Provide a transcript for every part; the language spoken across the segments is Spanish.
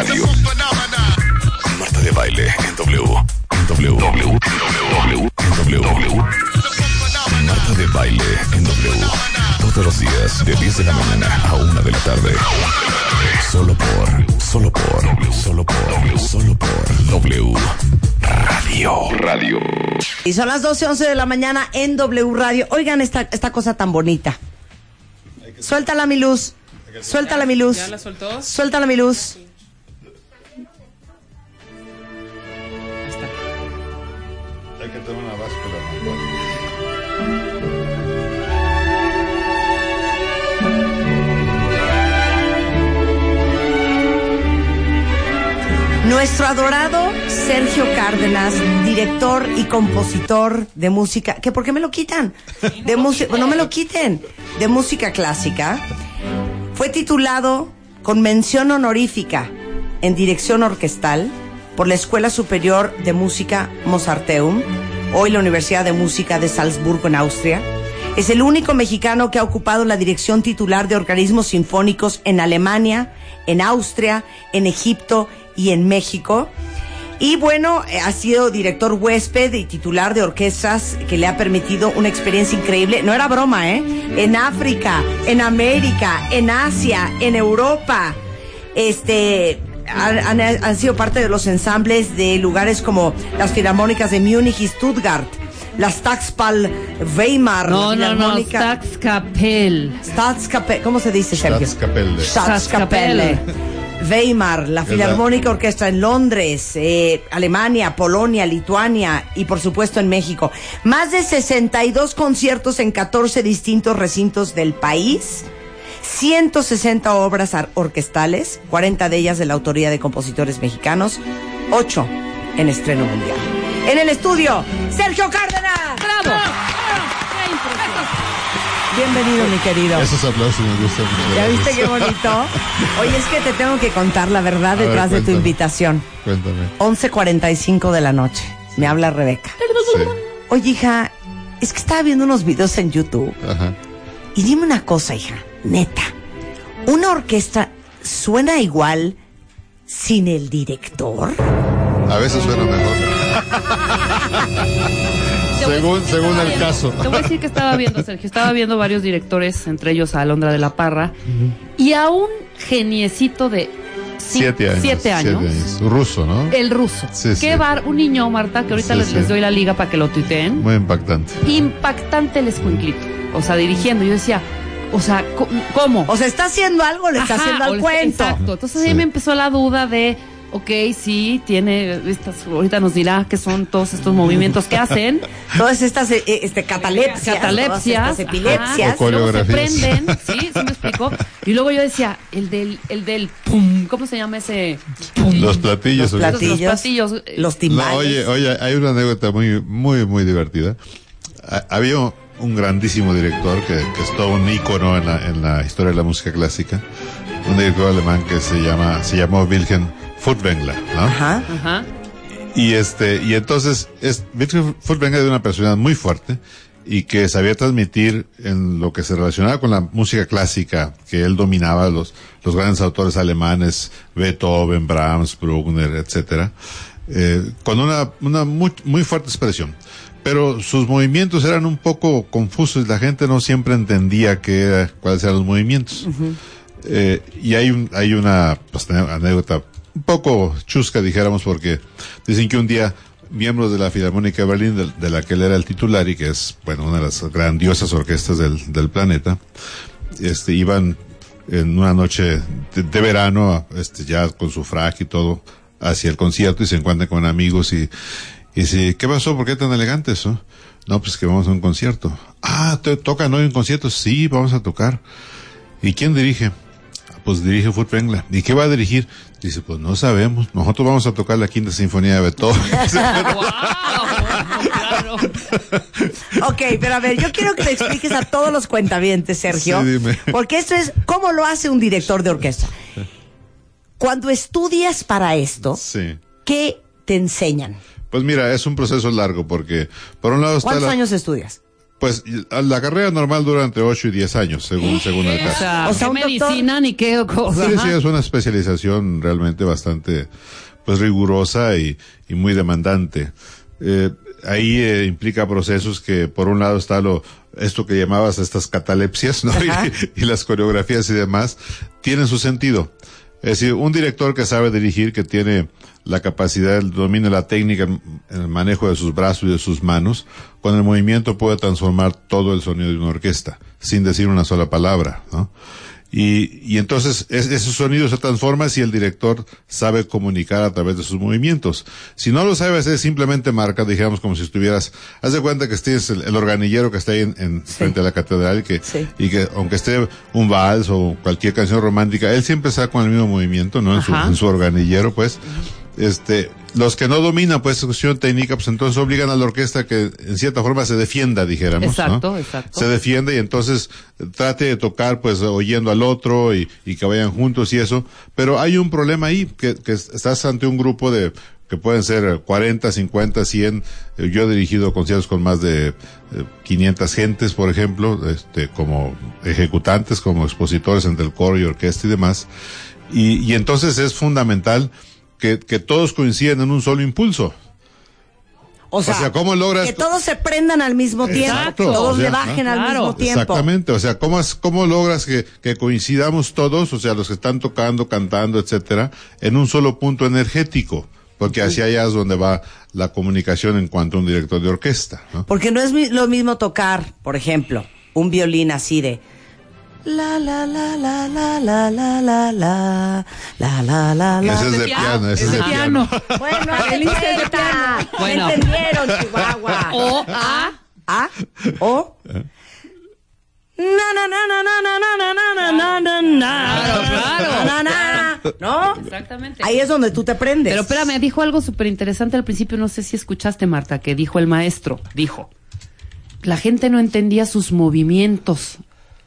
Radio. Marta de baile en W. W. W. W. W. Marta de baile en W. Todos los días de 10 de la mañana a 1 de la tarde. Solo por, solo por, solo por, solo por W. Radio. Radio. Y son las 12, 11 de la mañana en W Radio. Oigan esta, esta cosa tan bonita. Suéltala mi luz. Suéltala mi luz. ¿Ya la soltó? Suéltala mi luz. Nuestro adorado Sergio Cárdenas, director y compositor de música, que por qué me lo quitan? De música, no me lo quiten, de música clásica. Fue titulado con mención honorífica en dirección orquestal por la Escuela Superior de Música Mozarteum, hoy la Universidad de Música de Salzburgo en Austria. Es el único mexicano que ha ocupado la dirección titular de organismos sinfónicos en Alemania, en Austria, en Egipto y en México. Y bueno, eh, ha sido director huésped y titular de orquestas que le ha permitido una experiencia increíble. No era broma, ¿eh? En África, en América, en Asia, en Europa. Este. Han, han- han sido parte de los ensambles de lugares como las Filarmónicas de Múnich y Stuttgart, las Taxpal Weimar, No, la no, no, Filarmónica- Staatskapelle. Staatskapelle, ¿cómo se dice, Sergio? Staatskapelle. Staatskapelle. Weimar, la Filarmónica Orquesta en Londres, eh, Alemania, Polonia, Lituania y por supuesto en México. Más de 62 conciertos en 14 distintos recintos del país. 160 obras orquestales, 40 de ellas de la autoría de compositores mexicanos, 8 en estreno mundial. En el estudio, Sergio Cárdenas. ¡Bravo! Bienvenido, mi querido. Esos aplausos me gustan. mucho. ¿Ya viste qué bonito? Oye, es que te tengo que contar la verdad ver, detrás de tu invitación. Cuéntame. 11.45 de la noche. Me habla Rebeca. Sí. Oye, hija, es que estaba viendo unos videos en YouTube. Ajá. Y dime una cosa, hija, neta. ¿Una orquesta suena igual sin el director? A veces suena mejor. Según según el viendo- caso. Te voy a decir que estaba viendo, Sergio. Estaba viendo varios directores, entre ellos a Alondra de la Parra, y a un geniecito de Siete años. siete años. Ruso, ¿no? El ruso. Sí, Qué sí. bar, un niño, Marta, que ahorita Sí, les, sí. les doy la liga para que lo tuiteen. Muy impactante. Impactante el escuinclito. O sea, dirigiendo. Yo decía, o sea, ¿cómo? O sea, ¿está haciendo algo le está Ajá, haciendo al cuento? Exacto. Entonces Sí. ahí me empezó la duda de, ok, sí, tiene estas, ahorita nos dirá qué son todos estos movimientos que hacen. Todas estas eh, este, catalepsias, catalepsias, todas estas epilepsias. ajá, y luego se prenden, sí, sí me explicó. Y luego yo decía, el del, el del pum, ¿cómo se llama ese? Pum? Los platillos. Los platillos, Los platillos, eh, los No, timbales. oye, oye, hay una anécdota muy, muy, muy divertida. Ha- Había un grandísimo director que, que es todo un ícono en la, en la historia de la música clásica, un director alemán que se llama, se llamó Wilhelm Furtwängler, ¿no? Ajá. Ajá. Y este, y entonces, es, Wilhelm Furtwängler era una personalidad muy fuerte y que sabía transmitir en lo que se relacionaba con la música clásica, que él dominaba los, los grandes autores alemanes, Beethoven, Brahms, Bruckner, etcétera, eh, con una, una muy, muy fuerte expresión. Pero sus movimientos eran un poco confusos y la gente no siempre entendía qué era, cuáles eran los movimientos. Eh, y hay, un, hay una pues, anécdota un poco chusca, dijéramos, porque dicen que un día miembros de la Filarmónica de Berlín, de, la que él era el titular y que es, bueno, una de las grandiosas orquestas del, del planeta, este, iban en una noche de, verano, este, ya con su frac y todo, hacia el concierto y se encuentran con amigos y, y dice, ¿qué pasó? ¿Por qué tan elegantes? No, pues que vamos a un concierto. Ah, ¿te tocan hoy un concierto? Sí, vamos a tocar. ¿Y quién dirige? "Ah, Pues dirige Furtwängler. ¿Y qué va a dirigir? Dice, pues no sabemos. Nosotros vamos a tocar la quinta sinfonía de Beethoven. claro. Ok, pero a ver, yo quiero que le expliques a todos los cuentavientes, Sergio. Sí, dime. Porque esto es cómo lo hace un director de orquesta. Cuando estudias para esto, sí. ¿qué te enseñan? Pues mira, es un proceso largo porque, por un lado está ¿Cuántos la- años estudias? Pues la carrera normal dura entre 8 y 10 años, según, según el O caso. sea, O sea, ¿qué un doctor- medicina ni qué cosa. Sí, sí, es una especialización realmente bastante pues rigurosa y, y muy demandante. Eh, ahí eh, implica procesos que por un lado está lo esto que llamabas estas catalepsias, ¿no? Y, y las coreografías y demás tienen su sentido. Es decir, un director que sabe dirigir, que tiene la capacidad, el dominio, la técnica en el manejo de sus brazos y de sus manos, con el movimiento puede transformar todo el sonido de una orquesta, sin decir una sola palabra, ¿no? Y, y entonces es- ese sonido se transforma si el director sabe comunicar a través de sus movimientos. Si no lo sabe hacer, simplemente marca, digamos, como si estuvieras, haz de cuenta que estés el, el organillero que está ahí en, en frente a la catedral y que, Sí. y que aunque esté un vals o cualquier canción romántica, él siempre está con el mismo movimiento, ¿no? En su, en su organillero, pues. Este, los que no dominan, pues, cuestión técnica, pues entonces obligan a la orquesta que en cierta forma se defienda, dijéramos. ¿no? Exacto, exacto. Se defiende y entonces eh, trate de tocar, pues, oyendo al otro y, y que vayan juntos y eso. Pero hay un problema ahí, que, que estás ante un grupo de, que pueden ser 40, 50, 100. Eh, Yo he dirigido conciertos con más de eh, 500 gentes, por ejemplo, este, como ejecutantes, como expositores entre el coro y orquesta y demás. Y, y entonces es fundamental que, que todos coinciden en un solo impulso. O sea, sea, ¿cómo logras- que todos se prendan al mismo tiempo, Exacto, todos o sea, le bajen ¿no? al Claro. mismo tiempo. Exactamente, o sea, ¿cómo, es- cómo logras que, que coincidamos todos, o sea, los que están tocando, cantando, etcétera, en un solo punto energético? Porque hacia allá es donde va la comunicación en cuanto a un director de orquesta, ¿no? Porque no es lo mismo tocar, por ejemplo, un violín así de la la la la la la la la la la la la la. Ese es de piano, ese es de piano. Bueno, El es de piano. ¿Me Bueno. entendieron, Chihuahua? O A. ¿Ah? ¿O? Na, na, na, na, na, na, na, na, na, na, na. Claro, claro. Na, na, ¿No? Exactamente. Ahí es donde tú te prendes. Pero espérame, dijo algo súper interesante al principio, no sé si escuchaste, Marta, que dijo el maestro, dijo, la gente no entendía sus movimientos.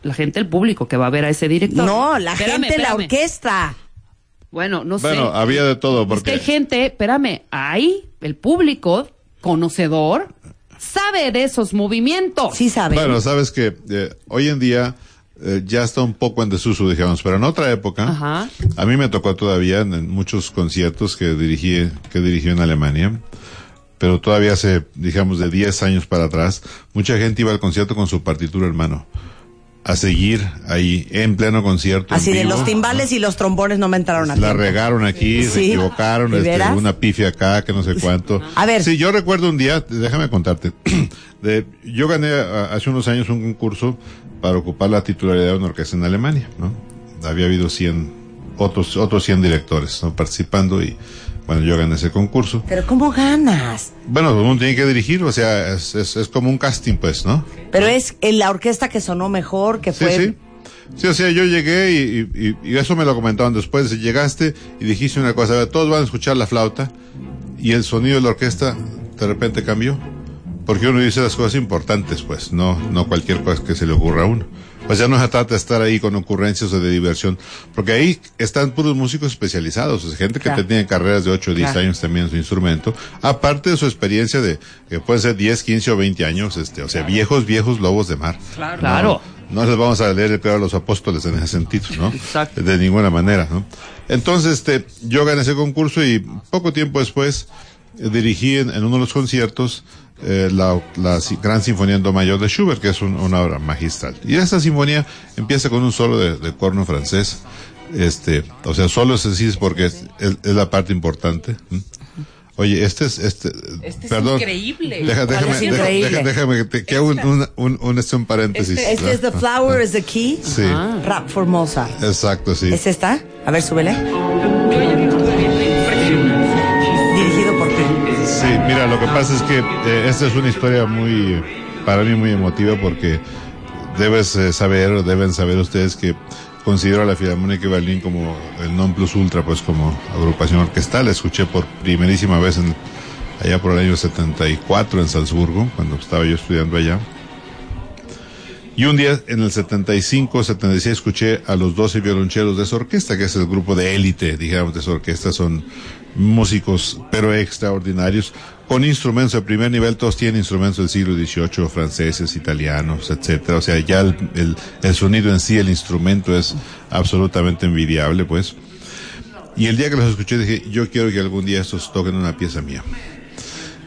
La gente, el público que va a ver a ese director. No, la Espérame, gente, la espérame. orquesta. Bueno, no sé. Bueno, había de todo, Es que porque... hay gente, espérame, hay el público conocedor sabe de esos movimientos. Sí saben. Bueno, sabes que eh, hoy en día eh, ya está un poco en desuso, digamos, pero en otra época, Ajá. a mí me tocó todavía en, en muchos conciertos que dirigí, que dirigí en Alemania, pero todavía hace, digamos, de 10 años para atrás, mucha gente iba al concierto con su partitura en mano, a seguir ahí, en pleno concierto. en Así de los timbales y los trombones no me entraron a la tiempo. regaron aquí, se equivocaron, ¿De este, una pifia acá, que no sé cuánto. A ver. Sí, yo recuerdo un día, déjame contarte, de, yo gané a- hace unos años un concurso para ocupar la titularidad de una orquesta en Alemania, ¿no? Había habido 100, otros, otros 100 directores, ¿no? Participando y, bueno, yo gané ese concurso. Pero ¿cómo ganas? Bueno, uno tiene que dirigir, o sea, es, es, es como un casting, pues, ¿no? Pero es en la orquesta que sonó mejor, que Sí, fue... sí. Sí, o sea, yo llegué y, y- y eso me lo comentaban después. Llegaste y dijiste una cosa, a ver, todos van a escuchar la flauta y el sonido de la orquesta de repente cambió. Porque uno dice las cosas importantes, pues, no, no cualquier cosa que se le ocurra a uno. Pues ya no se trata de estar ahí con ocurrencias o de diversión, porque ahí están puros músicos especializados, o sea, gente que Claro. tiene carreras de 8 o 10 Claro. años también en su instrumento, aparte de su experiencia de, que pueden ser 10, 15 o 20 años, este, o sea, viejos, viejos lobos de mar. Claro. Claro. No, no les vamos a leer el credo de los apóstoles en ese sentido, ¿no? Exacto. De ninguna manera, ¿no? Entonces, este, yo gané ese concurso y poco tiempo después eh, dirigí en, en uno de los conciertos eh, la, la Gran Sinfonía en Do Mayor de Schubert, que es un- una obra magistral. Y esta sinfonía empieza con un solo de, de corno francés. Este, o sea, solo es así es porque es, es- es la parte importante. ¿m? Oye, este es, este, Este es perdón. increíble. Deja- ¿Cuál déjame, es increíble? deja- déjame que, te- que hago un, un, un, un, este, un paréntesis. Este es The. Flower is the Key. Sí, Rap Formosa. exacto, sí. ¿Es esta? A ver, súbele. Mira, lo que pasa es que eh, esta es una historia muy, para mí muy emotiva porque debes eh, saber, deben saber ustedes que considero a la Filarmónica Berlín como el non plus ultra, pues como agrupación orquestal. La escuché por primerísima vez en, allá por el año 74 en Salzburgo, cuando estaba yo estudiando allá. Y un día, en el 75, 76, escuché a los 12 violoncheros de esa orquesta, que es el grupo de élite, digamos, de esa orquesta. Son músicos, pero extraordinarios, con instrumentos de primer nivel, todos tienen instrumentos del siglo XVIII, franceses, italianos, etcétera. O sea, ya el, el, el sonido en sí, el instrumento es absolutamente envidiable, pues. Y el día que los escuché dije, yo quiero que algún día estos toquen una pieza mía.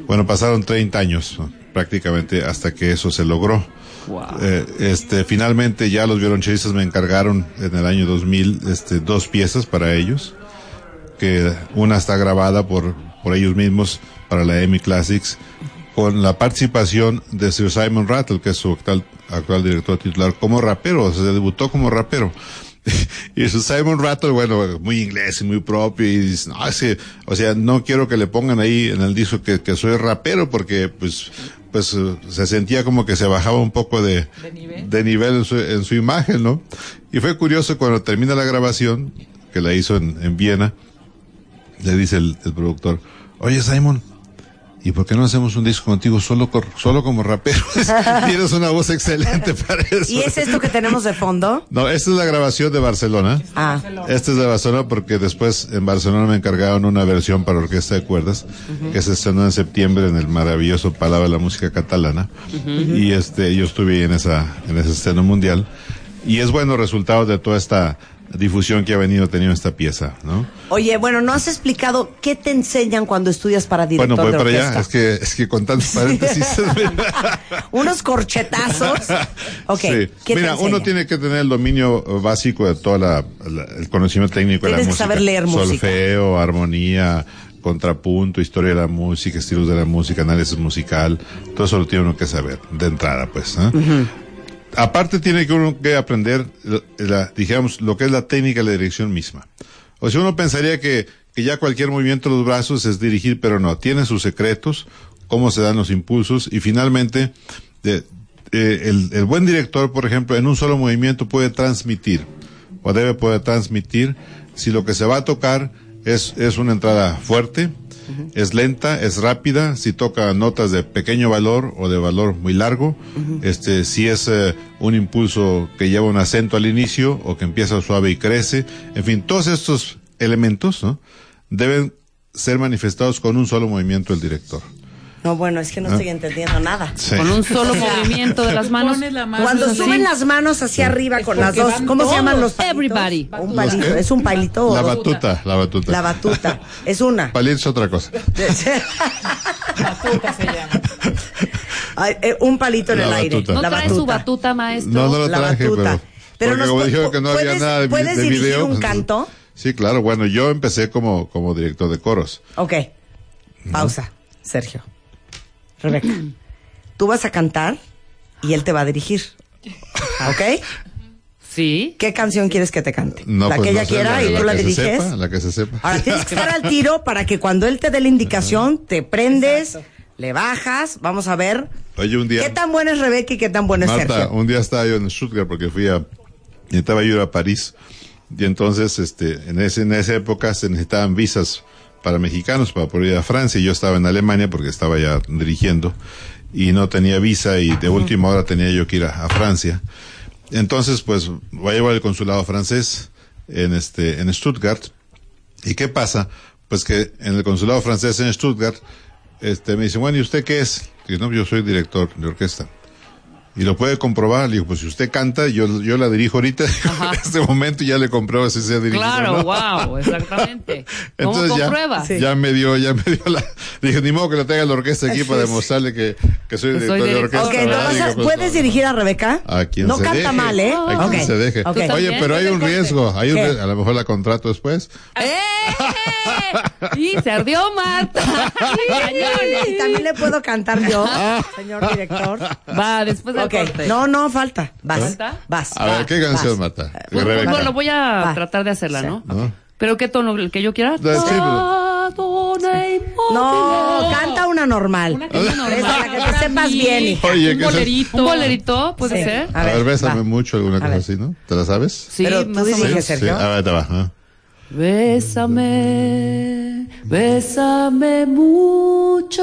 Bueno, pasaron 30 años prácticamente hasta que eso se logró. Wow. Eh, este, finalmente ya los violonchelistas me encargaron en el año 2000 este, dos piezas para ellos, que una está grabada por, por ellos mismos para la EMI Classics, con la participación de Sir Simon Rattle, que es su actual, actual director titular, como rapero, o sea, se debutó como rapero. y su Simon Rattle, bueno, muy inglés y muy propio, y dice, no, es que, o sea, no quiero que le pongan ahí en el disco que, que soy rapero, porque, pues, pues, se sentía como que se bajaba un poco de, ¿De nivel? de nivel en su, en su imagen, ¿no? Y fue curioso cuando termina la grabación, que la hizo en, en Viena, le dice el, el productor, oye Simon, ¿y por qué no hacemos un disco contigo solo, cor- solo como rapero? Tienes una voz excelente para eso. ¿Y es esto que tenemos de fondo? No, esta es la grabación de Barcelona. Ah, Esta es de Barcelona porque después en Barcelona me encargaron una versión para orquesta de cuerdas que se estrenó en septiembre en el maravilloso Palau de la Música Catalana y este yo estuve ahí en esa en ese estreno mundial y es bueno resultado de toda esta difusión que ha venido teniendo esta pieza, ¿no? oye, bueno, no has explicado qué te enseñan cuando estudias para director Bueno, voy de para orquesta. allá, es que es que con tantos paréntesis Unos corchetazos. Ok. Sí. ¿qué te Mira, uno tiene que tener el dominio básico de todo la, la- el conocimiento técnico de la música. saber leer música. Solfeo, armonía, contrapunto, historia de la música, estilos de la música, análisis musical. Todo eso lo tiene uno que saber de entrada, pues. ¿eh? Aparte tiene que uno que aprender, la- digamos, lo que es la técnica de la dirección misma. O sea, uno pensaría que, que ya cualquier movimiento de los brazos es dirigir, pero no, tiene sus secretos, cómo se dan los impulsos y finalmente de- eh, el, el buen director, por ejemplo, en un solo movimiento puede transmitir o debe poder transmitir si lo que se va a tocar es, es una entrada fuerte, es lenta, es rápida, si toca notas de pequeño valor o de valor muy largo, este, si es eh, un impulso que lleva un acento al inicio o que empieza suave y crece, en fin, todos estos elementos ¿no? deben ser manifestados con un solo movimiento del director. No, bueno, es que no estoy entendiendo nada. Sí. Con un solo movimiento de las manos. La mano Cuando así. suben las manos hacia arriba con las dos, ¿cómo se llaman los palitos? Everybody. Un palito, es un palito. La batuta, la batuta. La batuta. Es una. Palito es otra cosa. Batuta se llama. Ay, eh, un palito en La el aire. ¿No La trae su batuta, maestro? No, no lo La traje, batuta. pero, Pero porque nos como pu- dijeron que no había ¿puedes- nada de, vi- puedes de dirigir video. un pues, canto? Sí, claro. Bueno, yo empecé como, como director de coros. Ok. Pausa, Sergio. Rebeca. Tú vas a cantar y él te va a dirigir. ¿Ok? Sí. ¿Qué canción quieres que te cante? No, la pues que no ella sé, quiera y la tú la que se diriges. sepa, la que se sepa. Ahora tienes que estar al tiro para que cuando él te dé la indicación, te prendes, le bajas. Vamos a ver. Oye, un día. ¿Qué tan buena es Rebeca y qué tan bueno es Marta, Sergio? un día estaba yo en Stuttgart porque fui a, necesitaba yo ir a París. Y entonces, este, en ese, en esa época se necesitaban visas para mexicanos para poder ir a Francia. Y yo estaba en Alemania porque estaba ya dirigiendo y no tenía visa y de última hora tenía yo que ir a, a Francia. Entonces, pues, voy a llevar al consulado francés en este, en Stuttgart. ¿Y qué pasa? Pues que en el consulado francés en Stuttgart, este, me dicen, bueno, ¿y usted qué es? Digo, no, yo soy director de orquesta. Y lo puede comprobar. Le digo, pues si usted canta, yo, yo la dirijo ahorita. en este momento ya le compruebo si se ha dirigido. Claro, no. wow, exactamente. ¿Cómo Entonces ya? Sí. ya me dio, ya me dio la, dije, ni modo que lo tenga la orquesta aquí para demostrarle que, que soy director de orquesta. Ok, ¿no Digo, pues, ¿puedes no. dirigir a Rebeca? A quien no se canta deje. mal, ¿eh? A quien se deje. Ok. ¿Tú Oye, pero hay un riesgo. Hay un riesgo. A lo mejor la contrato después. ¡Eh! Y se ardió Marta. Y también le puedo cantar yo, señor director. Va, después del Corte. no, no, falta. Vas, ¿Falta? vas. A ver, ¿qué vas. canción? Pues, Rebeca. bueno, voy a Va. tratar de hacerla, Sí. ¿no? ¿No? ¿Pero qué tono? ¿El que yo quiera? No, canta una normal. Una que normal. Esa, la que te sepas bien, hija. Oye, un bolerito. ¿Un bolerito? ¿Puede Sí. ser? A ver, bésame va. mucho, alguna A cosa así, ¿no? ¿Te la sabes? Sí, Pero tú. Sergio. Sí, a ver, te va. ¿eh? Bésame, bésame mucho,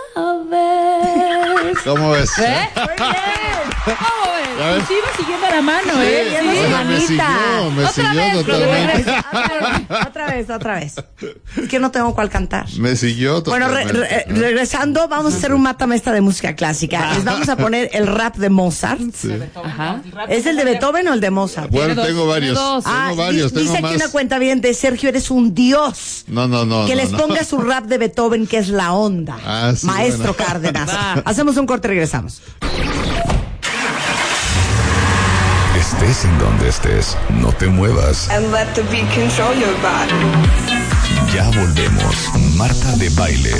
vez. ¿Cómo ves? ¿Eh? Muy bien. ¿Cómo ves? Ya ves. Sí, iba siguiendo la mano, Sí, ¿eh? sea, me manita. siguió, me Otra siguió vez, totalmente. Otra vez, otra vez. Es que no tengo cuál cantar. Me siguió Bueno, re- totalmente. re- regresando, vamos a hacer un matamesta de música clásica. Les vamos a poner el rap de Mozart. Ajá. ¿Es el de Beethoven o el de Mozart? Bueno, tengo varios. Tengo Ah, varios, di- dice tengo aquí más. una cuenta bien de Sergio, eres un dios. No, no, no. que no, les no. ponga su rap de Beethoven, que es la onda. Ah, sí, Maestro. Cárdenas. Va. Hacemos un corte y regresamos. Estés en donde estés, no te muevas. and let the beat control your body. Ya volvemos. Marta de baile.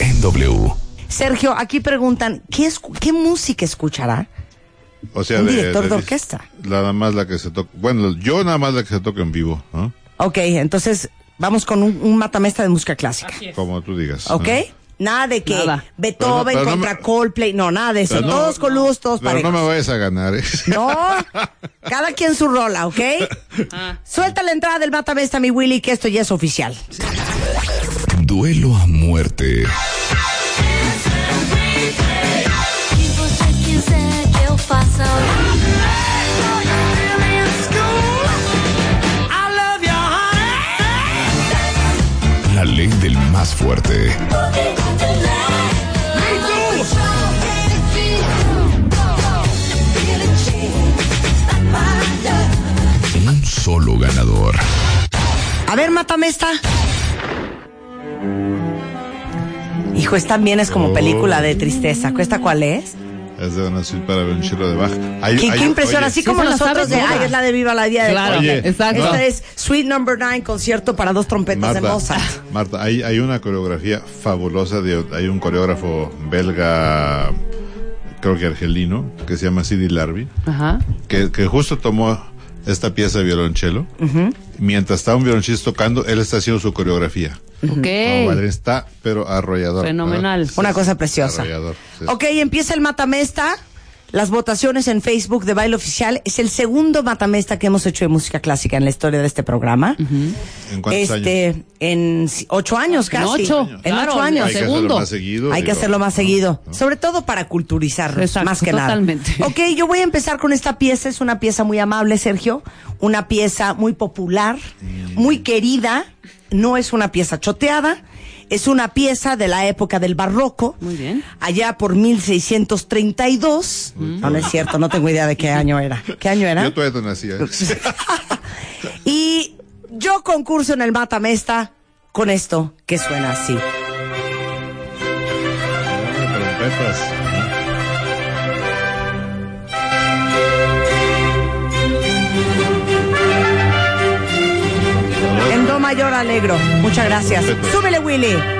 En W. Sergio, aquí preguntan, ¿qué, escu- qué música escuchará? O sea, un de- director de de- orquesta. Nada más la que se toca. Bueno, yo nada más la que se toca en vivo, ¿no? Ok, entonces vamos con un, un matamesta de música clásica. Como tú digas. ¿Ok? Nada de que Nada. Beethoven Pero no- pero no contra me- Coldplay, no, nada de eso. No- todos coludos, todos Pero parejos. no me vayas a ganar, ¿eh? No, cada quien su rola, ¿ok? Suelta la entrada del matamesta, mi Willy, que esto ya es oficial. Duelo a muerte. Más fuerte. Un solo ganador. A ver, mátame esta. Hijo, esta también es como película de tristeza. ¿Cuesta cuál es? Es de una suite para violonchelo de baja. Hay- ¿Qué, hay- qué impresión? oye, Así como nosotros de, ay, es la de Viva la Día de Claro, Oye, exacto. Esta es Suite Number 9, concierto para dos trompetas de Marta, Mozart. Marta, hay, hay una coreografía fabulosa de hay un coreógrafo belga, creo que argelino, que se llama Sidi Larbi, Ajá. que, que justo tomó esta pieza de violonchelo. Mientras está un violonchista tocando, él está haciendo su coreografía. Como Ok. bailarín está, pero arrollador. Fenomenal. ¿verdad? Una cosa preciosa. Arrollador. sí. Ok, empieza el matamesta. Las votaciones en Facebook de Baile Oficial. Es el segundo matamesta que hemos hecho de música clásica en la historia de este programa. ¿En cuántos años? este, en si- ocho años En casi. ocho, En claro, ocho años. Hay que segundo. hacerlo más seguido. Hay que hacerlo más seguido, sobre todo para culturizarnos, Exacto, más que totalmente. nada. Ok, yo voy a empezar con esta pieza, es una pieza muy amable, Sergio, una pieza muy popular, muy querida, no es una pieza choteada, es una pieza de la época del barroco, Muy bien. allá por 1632, no, no es cierto, no tengo idea de qué año era. ¿Qué año era? Yo todavía no nacía. Y yo concurso en el Matamesta con esto que suena así. Trompetas. Mayor alegro. Muchas gracias. Súbele, Willy.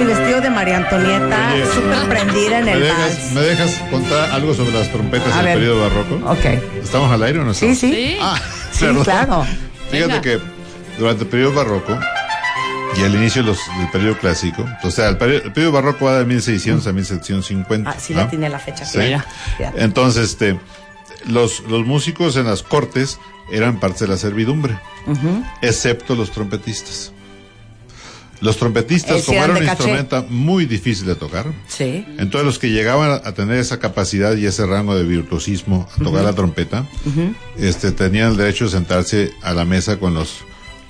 Mi vestido de María Antonieta, súper prendida en ¿Me el dejas, vals. ¿Me dejas contar algo sobre las trompetas del periodo barroco? Ok. ¿Estamos al aire o no Sí, estamos? sí. Sí. Ah, Sí, perdón. claro. Fíjate Venga. que durante el periodo barroco y al inicio los- del periodo clásico, o sea, el periodo, el periodo barroco va de 1600 a 1750. Ah, sí ¿no? la tiene la fecha. Sí. Mira. Entonces, este, los, los músicos en las cortes eran parte de la servidumbre, excepto los trompetistas. Los trompetistas, Eh, como era un instrumento muy difícil de tocar, Sí. entonces los que llegaban a, tener esa capacidad y ese rango de virtuosismo a tocar la trompeta, este, tenían el derecho de sentarse a la mesa con los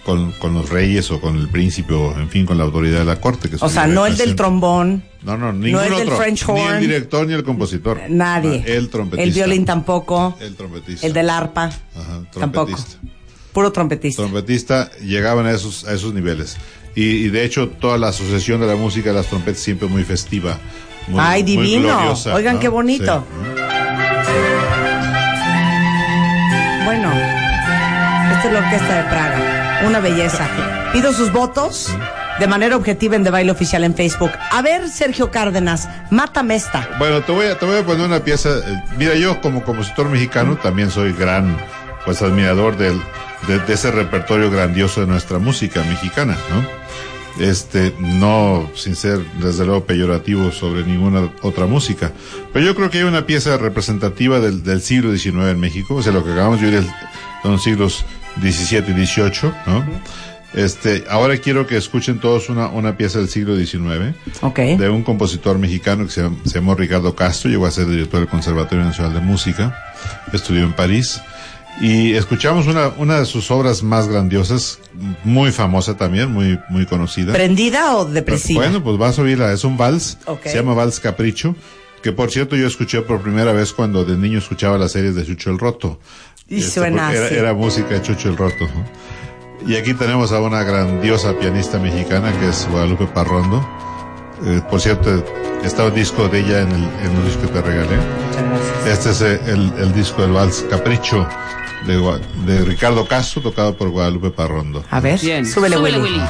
con, con los reyes o con el príncipe o en fin con la autoridad de la corte. Que O sea, no el del trombón, No, no, ningún el del. French Ni horn. el director ni el compositor. nadie. Ah, el trompetista. El violín tampoco. El trompetista. El del arpa. Ajá, Tampoco. trompetista. Puro trompetista. Trompetista llegaban a esos, a esos niveles. Y, y de hecho, toda la asociación de la música de las trompetas siempre muy festiva. muy- Ay, muy divino. gloriosa, Oigan, ¿no? qué bonito. Sí. Esta es la Orquesta de Praga. Una belleza. Pido sus votos de manera objetiva en De Baile Oficial en Facebook. A ver, Sergio Cárdenas, mátame esta. Bueno, te voy a, te voy a poner una pieza. eh, Mira, yo como compositor mexicano también soy gran, pues admirador del, de, de ese repertorio grandioso de nuestra música mexicana, ¿no? Este, no sin ser desde luego peyorativo sobre ninguna otra música. Pero yo creo que hay una pieza representativa del, del siglo XIX en México, o sea, lo que acabamos de oír son siglos XVII y XVIII, ¿no? Este, ahora quiero que escuchen todos una, una pieza del siglo XIX de un compositor mexicano que se llamó Ricardo Castro, llegó a ser director del Conservatorio Nacional de Música, estudió en París, y escuchamos una, una de sus obras más grandiosas, muy famosa también, muy, muy conocida. ¿Prendida o depresiva? Bueno, pues vas a oírla, es un vals, se llama Vals Capricho, que por cierto yo escuché por primera vez cuando de niño escuchaba las series de Chucho el Roto. Y Este, suena era, así. era música de Chucho el Roto. ¿no? Y aquí tenemos a una grandiosa pianista mexicana que es Guadalupe Parrondo. Eh, por cierto, está el disco de ella en el, en el disco que te regalé. Muchas gracias. Este es eh, el, el disco del Vals Capricho de, Ricardo Castro, tocado por Guadalupe Parrondo. A ver, Bien. súbele, Willy. Willy.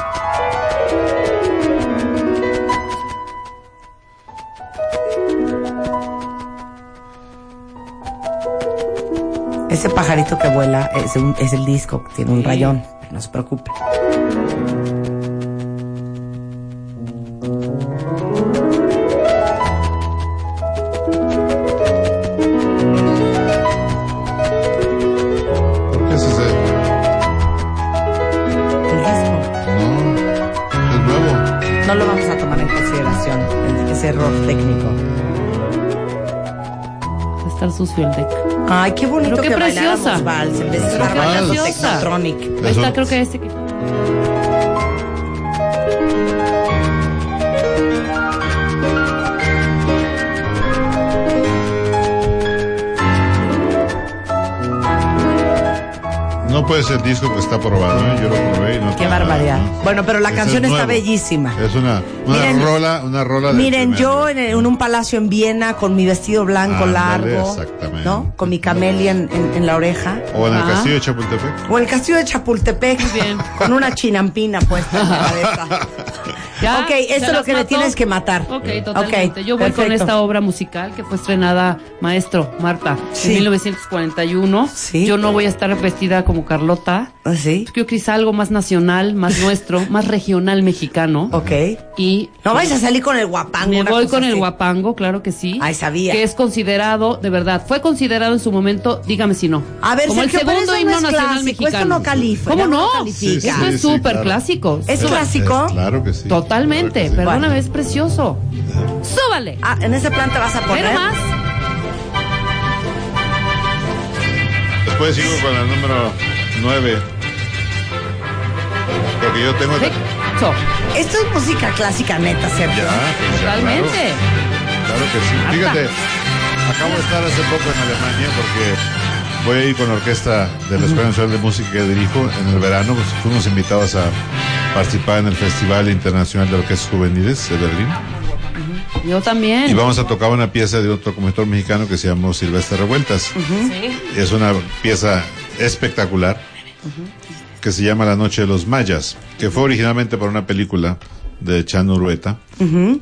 Ese pajarito que vuela es, un- es el disco, tiene un Sí. rayón, pero no se preocupe. No lo vamos a tomar en consideración, ese error técnico. Va a estar sucio el deck. Ay, qué bonito Pero qué que preciosa. vals en vez de estar bailando. Ahí está, creo que este que... No puede ser disco que está probado, ¿eh? Yo lo probé y no Qué barbaridad. no. Bueno, pero la Ese canción es está bellísima. Es una, una Miren- rola, una rola de Miren, yo en, en un palacio en Viena con mi vestido blanco largo, exactamente. ¿no? Con mi camelia en, en- en la oreja. O en el Ajá. castillo de Chapultepec. O el castillo de Chapultepec bien. con una chinampina puesta en la cabeza. Ya, Ok, ¿se esto es lo que me mató? tienes que matar. Ok, totalmente. Ok, Yo voy con esta obra musical que fue estrenada, maestro, Marta, Sí. en 1941. Sí. Yo no voy a estar vestida como Carlota. ¿Ah, ¿Sí? Yo quise algo más nacional, más nuestro, más regional mexicano. Ok. Y No vais a salir con el guapango. me voy con el guapango, claro que sí. Ay, sabía. Que es considerado, de verdad, fue considerado en su momento, dígame si no. A ver, como Sergio, el pero segundo no himno es nacional clásico, mexicano. eso no califica, ¿Cómo no no? califica. Sí, Esto sí, es sí, súper claro. clásico. ¿Es un clásico? Es- claro que sí. Totalmente, Claro sí. perdóname, Bueno. es precioso. ¡Súbale! Ah, en ese plan te vas a poner. Pero más. Después sigo con el número 9. Porque yo tengo... Esto es música clásica neta, Sergio. Ya, pues ya, totalmente. Claro, claro que sí. Fíjate, acabo de estar hace poco en Alemania porque voy a ir con la orquesta de la Escuela Nacional de Música que dirijo en el verano. Pues fuimos invitados a participar en el Festival Internacional de Orquestas Juveniles de Berlín. Yo también. Y vamos a tocar una pieza de otro compositor mexicano que se llamó Silvestre Revueltas. Sí. Es una pieza espectacular que se llama La Noche de los Mayas, que fue originalmente para una película de Chan Urueta,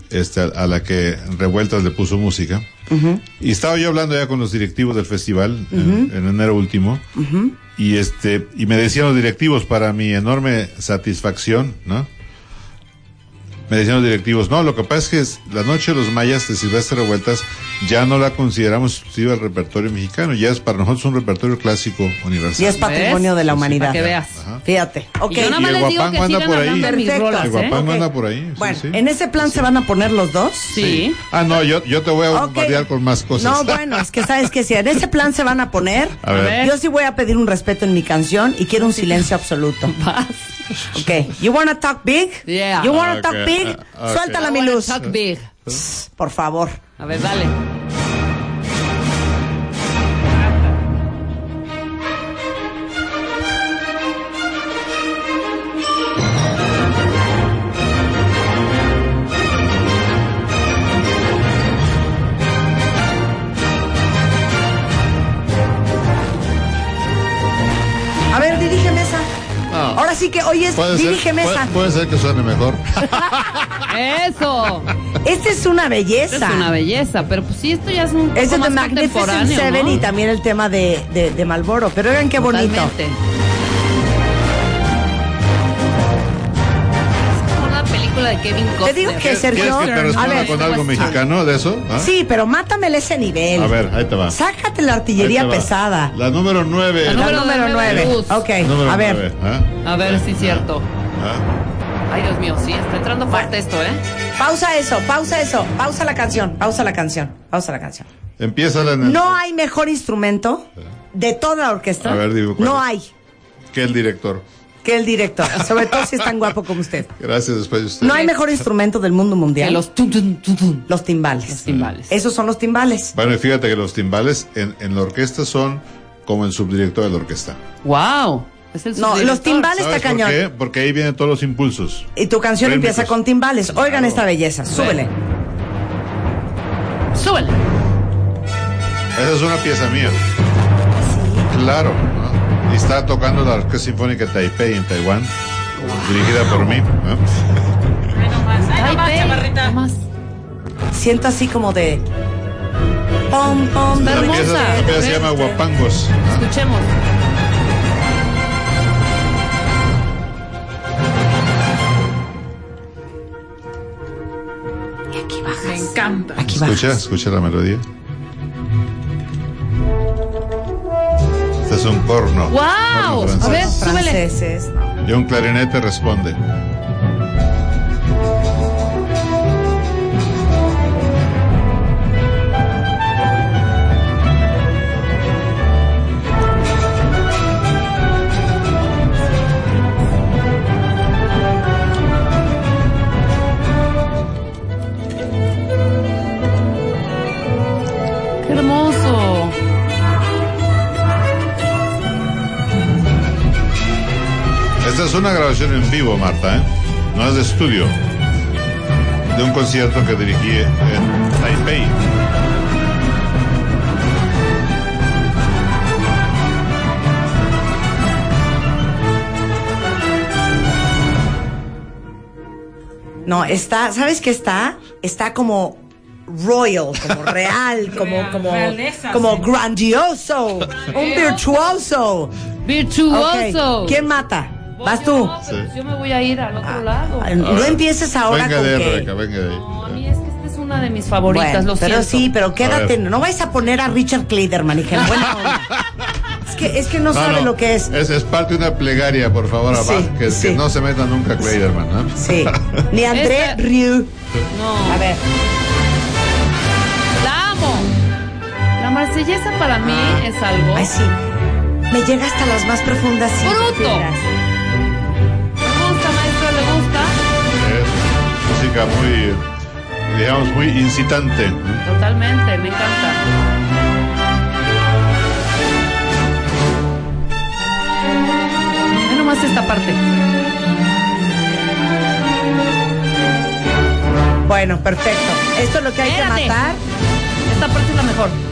este, a, la que Revueltas le puso música. Y estaba yo hablando ya con los directivos del festival en, en enero último, y este, y me decían los directivos, para mi enorme satisfacción, ¿no? Me decían los directivos, no, lo que pasa es que es la noche de los mayas de Silvestre Revueltas ya no la consideramos exclusiva del repertorio mexicano, ya es para nosotros un repertorio clásico universal. Y es patrimonio ¿Ves? de la Sí, humanidad. para que veas. Ajá. Fíjate. Ok. Y Y el guapango anda por ahí. Perfecto. rolas, El ¿eh? guapango Ok. anda por ahí. Bueno, sí. en ese plan se van a poner los dos. Sí. Ah, no, yo, yo te voy a Ok. bombardear con más cosas. No, bueno, es que sabes que si en ese plan se van a poner, A ver. yo sí voy a pedir un respeto en mi canción y quiero un silencio absoluto. Paz. Ok, you wanna talk big? Yeah. You wanna Ok, talk big? ah, ok. Suéltala mi luz. Chuck Big. Por favor. A ver, dale. Así que, oye, Puede ser, dirige mesa. puede, puede ser que suene mejor. Eso. Esta es una belleza. Esta es una belleza, pero pues sí, esto ya es un poco Es de Magnificent contemporáneo, Seven ¿no? y también el tema de, de, de Malboro. Pero oigan qué bonito. Totalmente. Película de Kevin Costner. Te digo que ¿Quieres Sergio. que te a responda ver, con algo mexicano de eso? ¿Ah? Sí, pero mátamele ese nivel. A ver, ahí te va. Sácate la artillería pesada. La número 9. La La número número nueve, 9. luz. Ok, Número a ver. ¿ah? A ver si es cierto. ¿Ah? Ay, Dios mío, sí, está entrando fuerte esto, ¿eh? Pausa eso, pausa eso. Pausa la canción, pausa la canción, pausa la canción. Empieza la No hay mejor instrumento de toda la orquesta. A ver, digo, ¿cuál no es? hay que el director. Que el director. Sobre todo si es tan guapo como usted. Gracias después de usted. No hay mejor instrumento del mundo mundial. Que los tum, tum, tum, tum. Los timbales. Los timbales. Esos son los timbales. Bueno, y fíjate que los timbales en, en la orquesta son como el subdirector de la orquesta. Wow. Es el No, los timbales está ¿Sabes por cañón. qué? Porque ahí vienen todos los impulsos. Y tu canción empieza con timbales. Oigan Claro. esta belleza. Súbele. Súbele. Esa es una pieza mía. Claro. Y está tocando la Orquesta Sinfónica de Taipei en Taiwán, dirigida por mí. ¿no? Siento así como de. Pom, pom, La hermosa. pieza, la pieza se llama Guapangos. ¿no? Escuchemos. Me encanta. Aquí va. Escucha, escucha la melodía. Un corno. ¡Wow! corno A ver, súbele. Franceses. Y un clarinete responde. Una grabación en vivo, Marta, ¿eh? No es de estudio. De un concierto que dirigí en Taipei. No, está, ¿sabes qué está? Está como royal, como real, como, Real, como, realeza, como sí. grandioso, un virtuoso. ¡Virtuoso! Ok, ¿Quién mata? Vas tú. No, pero yo me voy a ir al otro lado. Ah, No empieces ahora venga con de ahí, que... Rebeca, venga de ahí. No, a mí es que esta es una de mis favoritas, Bueno, lo pero siento. sí, pero quédate, no vais a poner a Richard Clayderman, hija, onda. Es que, es que no, sabe lo que es. Es, es parte de una plegaria, por favor, a Sí, Vázquez, sí. que no se meta nunca Kleiderman, ¿no? Sí. Ni André Esta- Rieu. No, A ver. la amo. La marsellesa para mí es algo. Ay, sí. Me llega hasta las más profundas. ¡Bruto! Música muy, digamos, muy incitante. Totalmente, me encanta. Ve nomás esta parte. Bueno, perfecto. Esto es lo que hay Espérate. que matar. Esta parte es la mejor.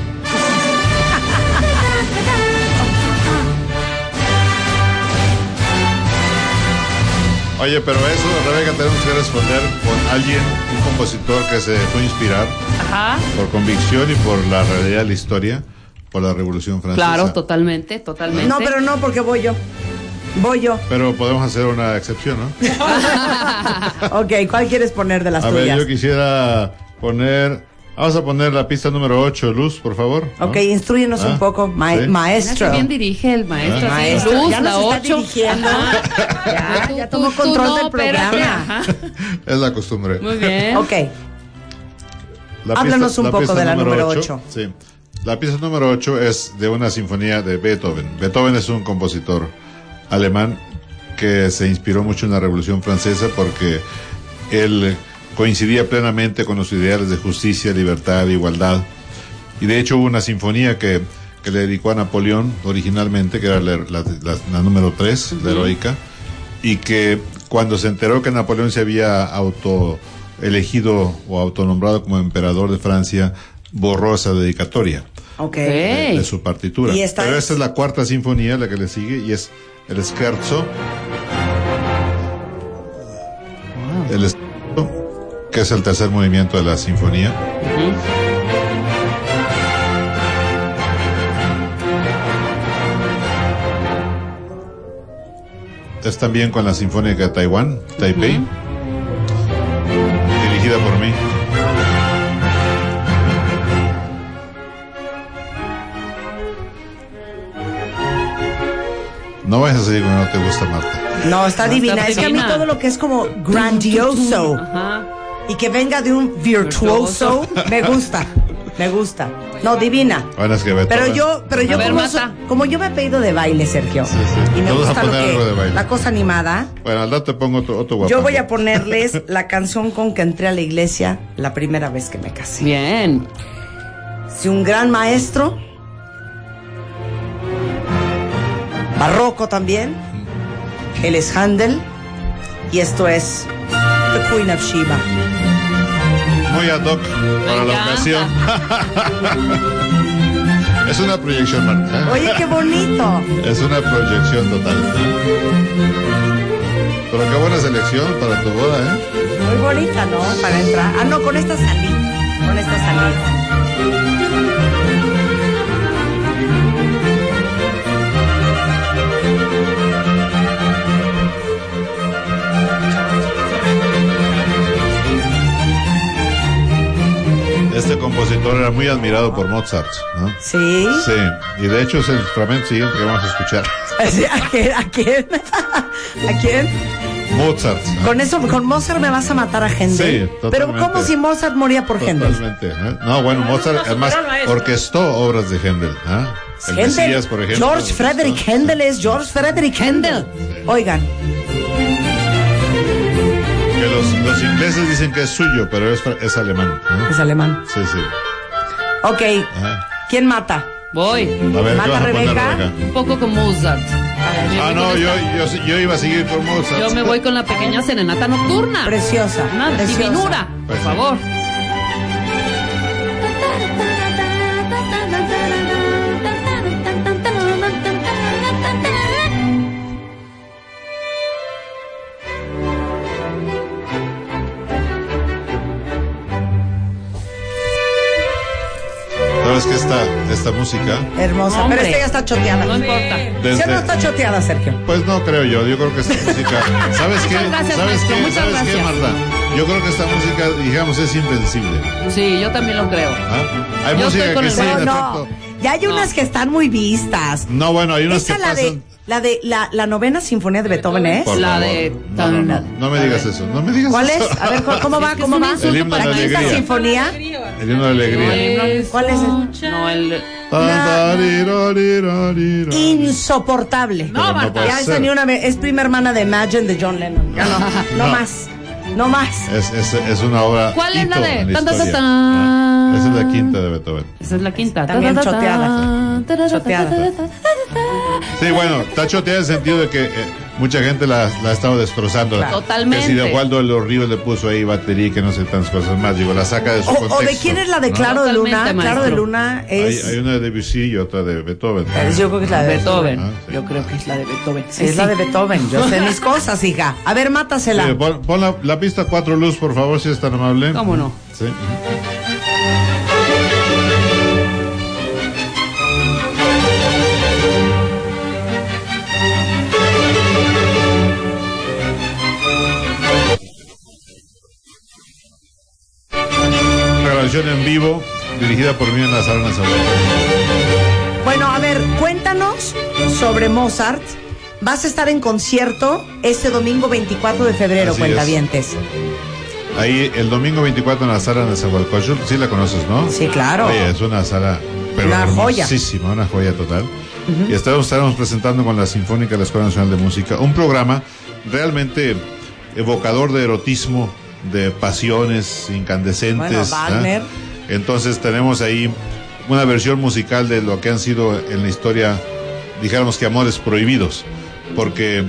Oye, pero eso, Rebeca, tenemos que responder con alguien, un compositor que se dejó inspirar Ajá. por convicción y por la realidad de la historia, por la Revolución Francesa. Claro, totalmente, totalmente. No, pero no, porque voy yo. Voy yo. Pero podemos hacer una excepción, ¿no? Ok, ¿cuál quieres poner de las A ver, tuyas? yo quisiera poner, vamos a poner la pista número 8, Luz, por favor. ¿no? Ok, instruyenos Ah, un poco, ma- sí. Maestro. bien dirige el maestro. Ah. luz, ya la nos está ocho. dirigiendo. Ajá. Ya, ya tú- tomó tú control no, del programa. Es la costumbre. Muy bien. Ok, La Háblanos un poco de la número ocho, ocho. Sí. La pieza número 8 es de una sinfonía de Beethoven. Beethoven es un compositor alemán que se inspiró mucho en la Revolución Francesa porque él coincidía plenamente con los ideales de justicia, libertad, igualdad. Y de hecho hubo una sinfonía que, que le dedicó a Napoleón originalmente, que era la, la- la- la número 3, la heroica, y que cuando se enteró que Napoleón se había auto elegido o autonombrado como emperador de Francia, borró esa dedicatoria de, de su partitura. Y esta Pero es- esta es la cuarta sinfonía, la que le sigue, y es el scherzo el estado, que es el tercer movimiento de la sinfonía. Es también con la Sinfónica de Taiwán, Taipei, dirigida por mí. No vayas a seguir con no te gusta, Marta. No, está No, divina. está es que a mí todo lo que es como grandioso Ajá. Y que venga de un virtuoso, me gusta. Me gusta. No, divina. Bueno, es que Pero yo, pero yo ver, como, Marta. so- como yo me he pedido de baile, Sergio, Sí, sí. y me gusta lo que, algo de baile. la cosa animada, Bueno, al te pongo otro, otro guapo. yo voy a ponerles la canción con que entré a la iglesia la primera vez que me casé. Bien. Si un gran maestro, barroco también, él es Handel, y esto es The Queen of Sheba. Muy ad hoc para la ocasión. es una proyección, Marta. Oye, qué bonito. Es una proyección total. Pero qué buena selección para tu boda, ¿eh? Muy bonita, ¿no? Para entrar. Ah, no, con esta salí. Con esta salí. Era muy admirado por Mozart, ¿no? Sí. Sí, y de hecho es el fragmento siguiente que vamos a escuchar. ¿A quién? ¿A quién? ¿A quién? Mozart. ¿no? Con eso, con Mozart me vas a matar a Händel. Sí, Pero totalmente. ¿cómo si Mozart moría por Händel? Totalmente. ¿eh? No, bueno, Mozart además orquestó obras de Händel. ¿ah? El Händel, Mesías, por ejemplo. George Frederick Händel es George Frederick Händel. Oigan, Que los, los ingleses dicen que es suyo, pero es, es alemán. es alemán. Sí, sí. Ok, Ajá. ¿quién mata? Voy. A ver, ¿qué Mata vas a poner, Rebeca. Rebeca? Un poco con Mozart. Me Ah, no, yo, yo, yo iba a seguir por Mozart. Yo me voy con la pequeña serenata nocturna. Preciosa. Una preciosa. divinura, por Pues sí. favor. ¿Sabes que esta, esta música? Hermosa. Hombre. Pero esta ya está choteada. No importa. Desde, ¿Sí o no está choteada, Sergio? Pues no creo yo, yo creo que esta música, ¿sabes qué? Gracias, ¿Sabes maestro, qué? muchas ¿Sabes qué, gracias. Marta? Yo creo que esta música, digamos, es invencible. Sí, yo también lo creo. ¿ah? Hay Yo música que sí, en No, no. efecto. Ya hay unas que están muy vistas. No, bueno, hay unas Esa que la de, pasan. la de la, la novena sinfonía de Beethoven es. Por La favor. de- No, no, no, no me digas eso, no me digas ¿Cuál eso. es? A ver, ¿cómo- ¿cómo va? Es ¿Cómo es va? El himno de La la quinta alegría. sinfonía. El himno de alegría. ¿Cuál es el? No, el. Insoportable. No Marta. puede Ya esa ser. ni una vez. Es prima hermana de Imagine de John Lennon. Ya no. No, No. más. No más. Es, es, es una obra. ¿Cuál es la de? Ah, es la quinta de Beethoven. Esa es la quinta. También Ta, ta, ta, choteada. Choteada. Sí, bueno, está choteada en el sentido de que eh, mucha gente la, la ha estado destrozando. Totalmente. Que si de Waldo de los Ríos le puso ahí batería y que no sé tantas cosas más. Digo, la saca de su O, contexto. o de quién es la de ¿no? Claro de Luna. Totalmente, Claro de maestro. Luna Hay, es. hay una de Debussy y otra de Beethoven. es- Yo creo que es la de Beethoven. Ah, sí. Yo creo que es la de Beethoven. Sí, es la de Beethoven. Yo sé mis cosas, hija. A ver, mátasela. Sí, pon pon la, la pista 4 luz, por favor, si es tan amable. ¿Cómo no? Sí. Grabación en vivo dirigida por mí en la sala. Bueno, a ver, cuéntanos sobre Mozart. Vas a estar en concierto este domingo 24 de febrero, Así cuentavientes. Ahí el domingo 24 en la sala de Zahualcóyotl, sí la conoces, ¿no? Sí, claro. Oye, es una sala, pero Una joya. una joya total. Y estaremos, estaremos presentando con la Sinfónica de la Escuela Nacional de Música un programa realmente evocador de erotismo, de pasiones incandescentes. Bueno, ¿ah? Entonces tenemos ahí una versión musical de lo que han sido en la historia, dijéramos que amores prohibidos, porque eh,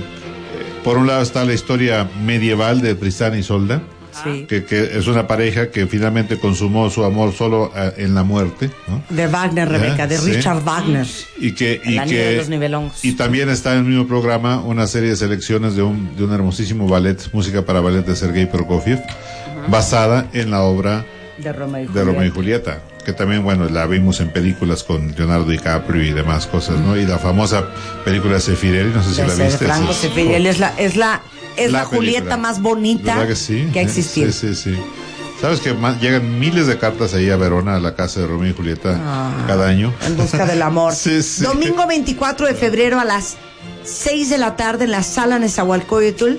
por un lado está la historia medieval de Tristán y Solda, Sí. que, que es una pareja que finalmente consumó su amor solo eh, en la muerte, ¿no? De Wagner, Rebeca, de Sí. Richard Wagner. y que y que de los nivelongos. y también está en el mismo programa una serie de selecciones de un de un hermosísimo ballet música para ballet de Sergei Prokofiev basada en la obra De Romeo y de Romeo y Julieta que también bueno la vimos en películas con Leonardo DiCaprio y demás cosas no y la famosa película de Sefirelli no sé si De la viste Franco es- Sefirelli es la, es la, es la, Julieta más bonita ¿Verdad que, sí? que ha existido. Sí, sí, sí. ¿Sabes que llegan miles de cartas ahí a Verona, a la casa de Romeo y Julieta, Ah. cada año? En busca del amor. Sí, sí. Domingo 24 de febrero a las 6 de la tarde en la sala Nezahualcóyotl,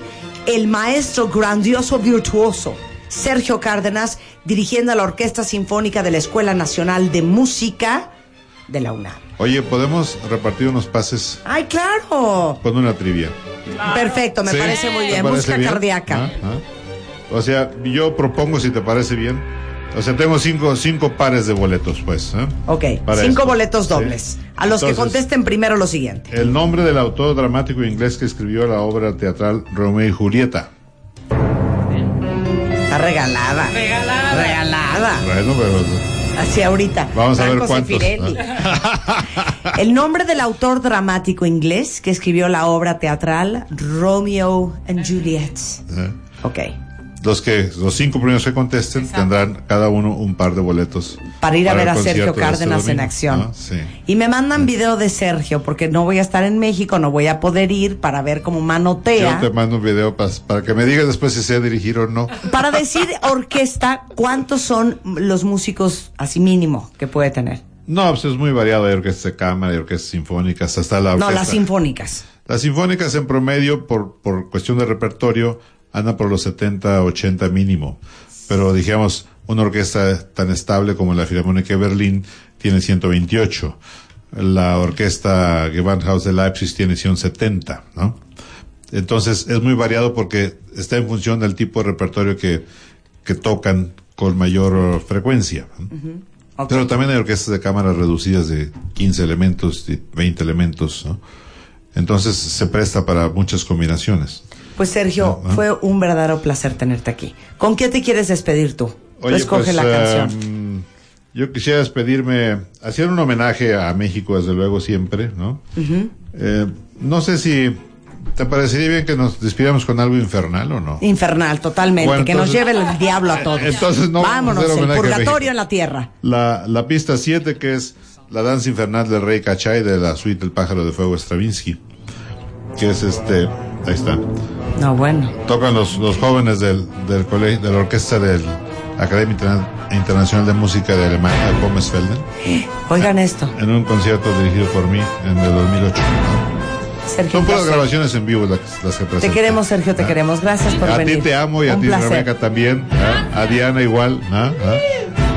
el maestro grandioso virtuoso Sergio Cárdenas dirigiendo a la Orquesta Sinfónica de la Escuela Nacional de Música de la UNAM. Oye, ¿podemos repartir unos pases ¡Ay, claro! con una trivia? Perfecto, me ¿Sí? parece muy ¿Te bien. parece Música bien? cardíaca. Ah, ah. O sea, yo propongo si te parece bien. O sea, tengo cinco, cinco pares de boletos, pues. ¿eh? Ok, Para cinco esto. boletos Sí. dobles. A los que contesten primero lo siguiente. El nombre del autor dramático inglés que escribió la obra teatral Romeo y Julieta. Está regalada. Regalada. Regalada. Bueno, pero Así ahorita. Vamos a ver cuántos. El nombre del autor dramático inglés que escribió la obra teatral Romeo and Juliet. ¿eh? Ok. Los que los cinco primeros que contesten tendrán cada uno un par de boletos Para ir a ver a Sergio este Cárdenas en acción. ¿no? Sí. Y me mandan video de Sergio porque no voy a estar en México, no voy a poder ir para ver cómo manotea. Yo te mando un video para que me digas después si sé dirigir o no. Para decir orquesta, ¿cuántos son los músicos así mínimo que puede tener? No, pues es muy variado. Hay orquestas de cámara, hay orquestas sinfónicas, hasta la No, orquesta. las sinfónicas. Las sinfónicas en promedio, por, por cuestión de repertorio, andan por los 70, 80 mínimo. Pero digamos, una orquesta tan estable como la Filarmónica de Berlín tiene 128. La orquesta Gewandhaus de Leipzig tiene 170, ¿no? Entonces es muy variado porque está en función del tipo de repertorio que, que tocan con mayor frecuencia. Pero también hay orquestas de cámara reducidas de 15 elementos, de 20 elementos, ¿no? Entonces se presta para muchas combinaciones. Pues Sergio, fue un verdadero placer tenerte aquí. ¿Con qué te quieres despedir tú? Oye, escoge pues, la eh, canción. Yo quisiera despedirme, hacer un homenaje a México, desde luego, siempre, ¿no? Eh, no sé si te parecería bien que nos despidamos con algo infernal o no. Infernal, totalmente. Bueno, que nos lleve el diablo a todos. Entonces no Vámonos, el purgatorio en la tierra. La, la pista 7, que es la danza infernal del rey Cachay de la suite del pájaro de fuego Stravinsky, que es este, ahí está. No, bueno. Tocan los, los jóvenes del, del colegio, de la orquesta del Academia Interna- Internacional de Música de Alemania, de Pommesfelden, Oigan esto. en un concierto dirigido por mí en el 2008. Sergio, Son puras grabaciones en vivo las, las que Te presento. queremos, Sergio, te Ah. queremos. Gracias por A venir. ti te amo y a ti. Rebeca, también. ¿ah? A Diana igual. ¿ah? ¿ah?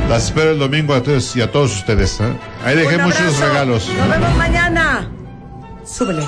Las espero el domingo a todos y a todos ustedes. ¿ah? Ahí dejé muchos regalos. Nos vemos mañana. Súbele.